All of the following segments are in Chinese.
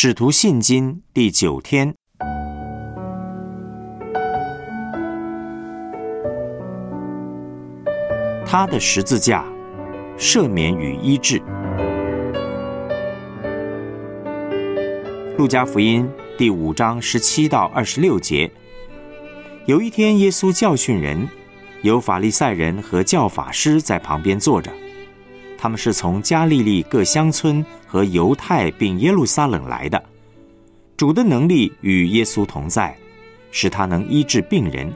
使徒信经第九天，他的十字架赦免与医治。路加福音第五章十七到二十六节，有一天，耶稣教训人，有法利赛人和教法师在旁边坐着。他们是从加利利各乡村和犹太并耶路撒冷来的。主的能力与耶稣同在，使他能医治病人。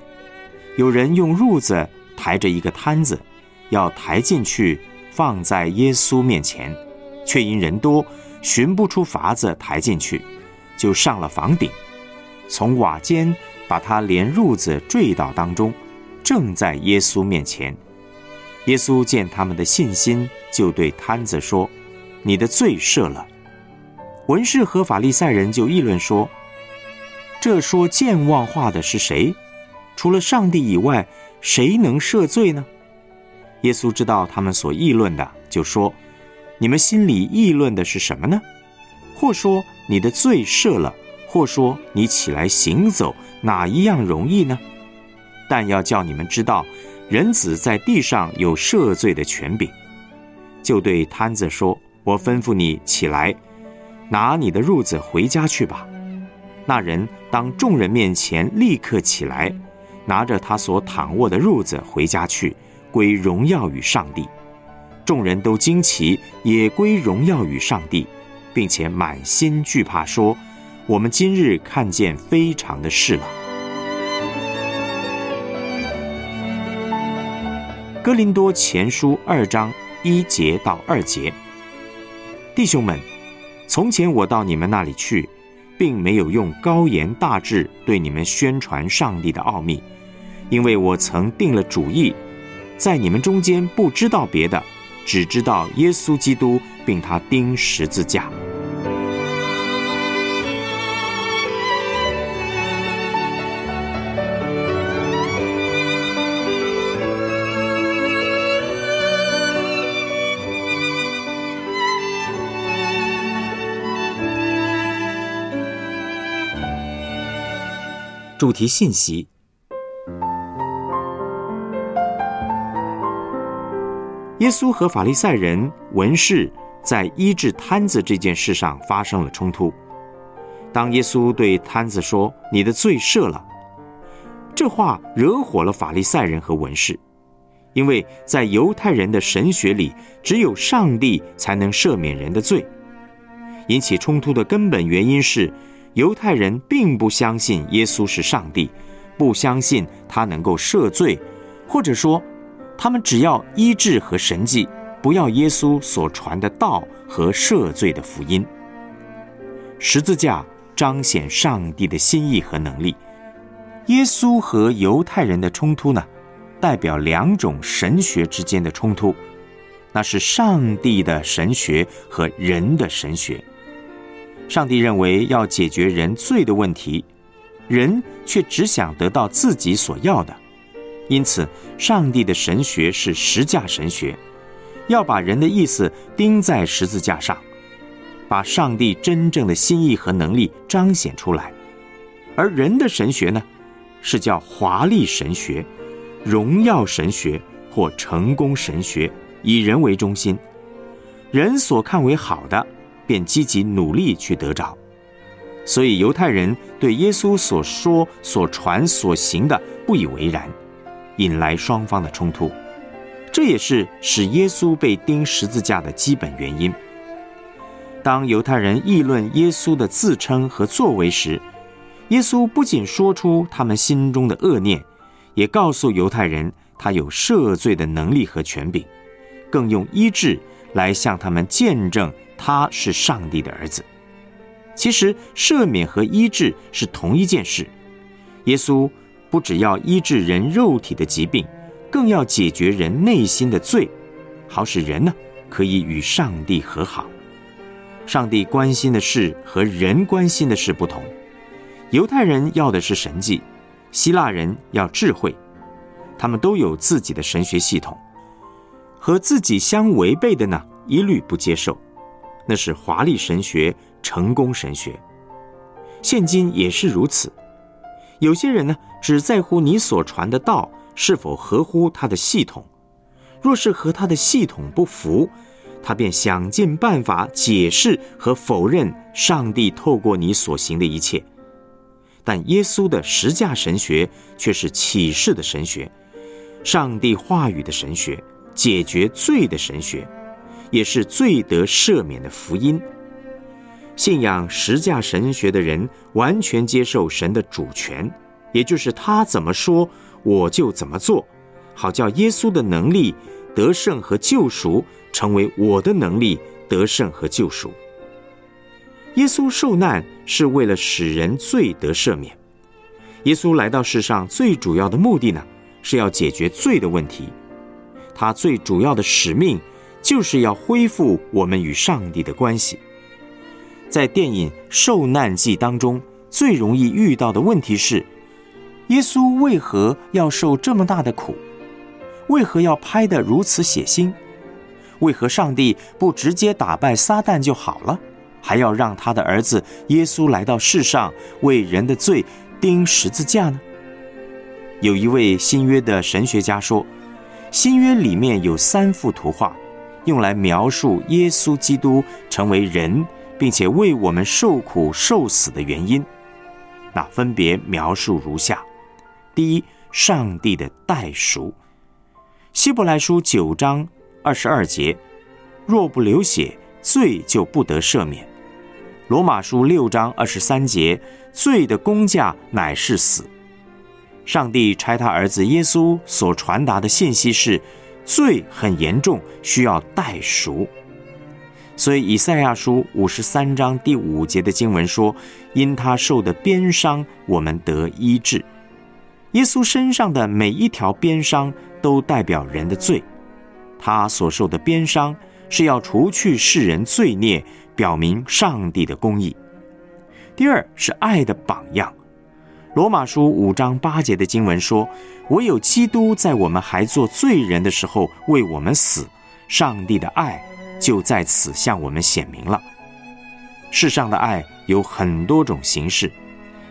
有人用褥子抬着一个摊子，要抬进去放在耶稣面前，却因人多，寻不出法子抬进去，就上了房顶，从瓦间把他连褥子坠到当中，正在耶稣面前。耶稣见他们的信心。就对摊子说：“你的罪赦了。”文士和法利赛人就议论说：“这说健忘话的是谁？除了上帝以外，谁能赦罪呢？”耶稣知道他们所议论的，就说：“你们心里议论的是什么呢？或说你的罪赦了，或说你起来行走，哪一样容易呢？但要叫你们知道，人子在地上有赦罪的权柄。”就对摊子说：“我吩咐你起来，拿你的褥子回家去吧。”那人当众人面前立刻起来，拿着他所躺卧的褥子回家去，归荣耀与上帝。众人都惊奇，也归荣耀与上帝，并且满心惧怕，说：“我们今日看见非常的事了。”哥林多前书二章。一节到二节，弟兄们，从前我到你们那里去，并没有用高言大志对你们宣传上帝的奥秘，因为我曾定了主意，在你们中间不知道别的，只知道耶稣基督，并他钉十字架。主题信息：耶稣和法利赛人文士在医治摊子这件事上发生了冲突。当耶稣对摊子说：“你的罪赦了。”这话惹火了法利赛人和文士，因为在犹太人的神学里，只有上帝才能赦免人的罪。引起冲突的根本原因是。犹太人并不相信耶稣是上帝，不相信他能够赦罪，或者说，他们只要医治和神迹，不要耶稣所传的道和赦罪的福音。十字架彰显上帝的心意和能力。耶稣和犹太人的冲突呢，代表两种神学之间的冲突，那是上帝的神学和人的神学。上帝认为要解决人罪的问题，人却只想得到自己所要的，因此，上帝的神学是十架神学，要把人的意思钉在十字架上，把上帝真正的心意和能力彰显出来；而人的神学呢，是叫华丽神学、荣耀神学或成功神学，以人为中心，人所看为好的。便积极努力去得着，所以犹太人对耶稣所说、所传、所行的不以为然，引来双方的冲突。这也是使耶稣被钉十字架的基本原因。当犹太人议论耶稣的自称和作为时，耶稣不仅说出他们心中的恶念，也告诉犹太人他有赦罪的能力和权柄，更用医治来向他们见证。他是上帝的儿子。其实赦免和医治是同一件事。耶稣不只要医治人肉体的疾病，更要解决人内心的罪，好使人呢可以与上帝和好。上帝关心的事和人关心的事不同。犹太人要的是神迹，希腊人要智慧。他们都有自己的神学系统，和自己相违背的呢，一律不接受。那是华丽神学、成功神学。现今也是如此。有些人呢，只在乎你所传的道是否合乎他的系统。若是和他的系统不符，他便想尽办法解释和否认上帝透过你所行的一切。但耶稣的十架神学却是启示的神学，上帝话语的神学，解决罪的神学，也是罪得赦免的福音。信仰十架神学的人，完全接受神的主权，也就是他怎么说，我就怎么做，好叫耶稣的能力得胜和救赎，成为我的能力得胜和救赎。耶稣受难是为了使人罪得赦免。耶稣来到世上最主要的目的呢，是要解决罪的问题。他最主要的使命，就是要恢复我们与上帝的关系。在电影《受难记》当中，最容易遇到的问题是：耶稣为何要受这么大的苦？为何要拍得如此血腥？为何上帝不直接打败撒旦就好了，还要让他的儿子耶稣来到世上为人的罪钉十字架呢？有一位新约的神学家说，新约里面有三幅图画，用来描述耶稣基督成为人。并且为我们受苦受死的原因，那分别描述如下：第一，上帝的代赎，希伯来书九章二十二节，若不流血，罪就不得赦免；罗马书六章二十三节，罪的公价乃是死。上帝差他儿子耶稣所传达的信息是，罪很严重，需要代赎。所以，以赛亚书五十三章第五节的经文说：“因他受的鞭伤，我们得医治。”耶稣身上的每一条鞭伤都代表人的罪，他所受的鞭伤是要除去世人罪孽，表明上帝的公义。第二是爱的榜样，《罗马书五章八节的经文说：“唯有基督在我们还做罪人的时候为我们死，上帝的爱。”就在此向我们显明了，世上的爱有很多种形式，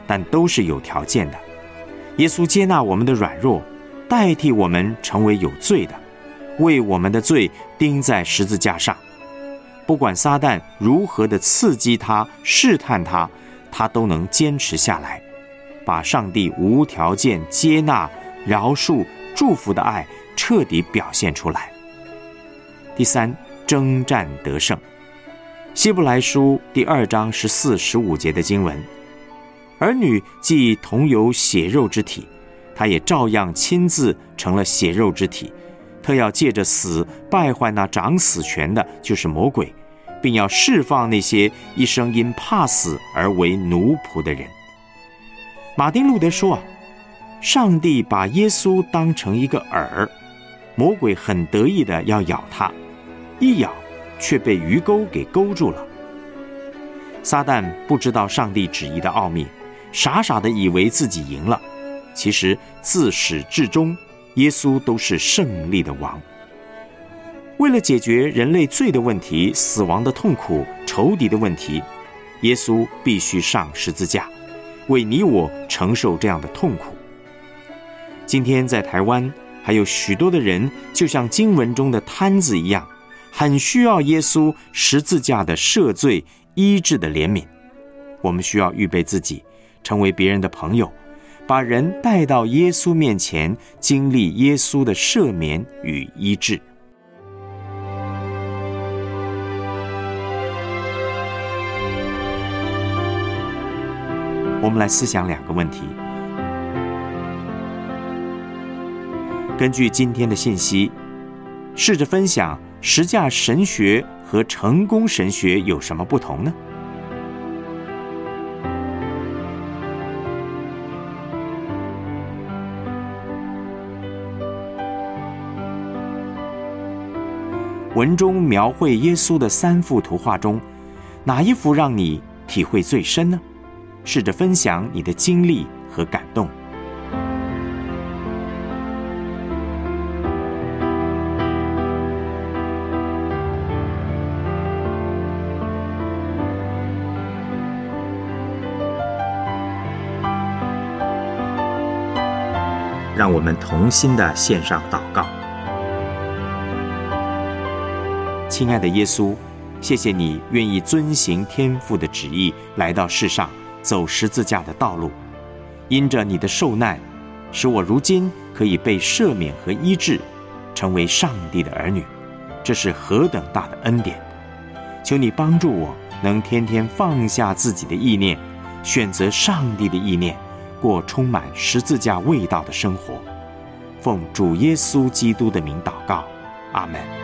但都是有条件的。耶稣接纳我们的软弱，代替我们成为有罪的，为我们的罪钉在十字架上。不管撒旦如何的刺激他、试探他，他都能坚持下来，把上帝无条件接纳、饶恕、祝福的爱彻底表现出来。第三。征战得胜，希伯来书第二章十四、十五节的经文：儿女既同有血肉之体，他也照样亲自成了血肉之体。特要借着死败坏那掌死权的，就是魔鬼，并要释放那些一生因怕死而为奴仆的人。马丁路德说啊，上帝把耶稣当成一个饵，魔鬼很得意的要咬他。一咬，却被鱼钩给勾住了。撒旦不知道上帝旨意的奥秘，傻傻的以为自己赢了。其实自始至终，耶稣都是胜利的王。为了解决人类罪的问题、死亡的痛苦、仇敌的问题，耶稣必须上十字架，为你我承受这样的痛苦。今天在台湾，还有许多的人，就像经文中的摊子一样。很需要耶稣十字架的赦罪、医治的怜悯。我们需要预备自己，成为别人的朋友，把人带到耶稣面前，经历耶稣的赦免与医治。我们来思想两个问题。根据今天的信息，试着分享。实价神学和成功神学有什么不同呢？文中描绘耶稣的三幅图画中，哪一幅让你体会最深呢？试着分享你的经历和感动。让我们同心的献上祷告。亲爱的耶稣谢谢你愿意遵行天父的旨意来到世上。走十字架的道路。因着你的受难，使我如今可以被赦免和医治，成为上帝的儿女。这是何等大的恩典！求你帮助我，能天天放下自己的意念，选择上帝的意念，过充满十字架味道的生活。奉主耶稣基督的名祷告，阿门。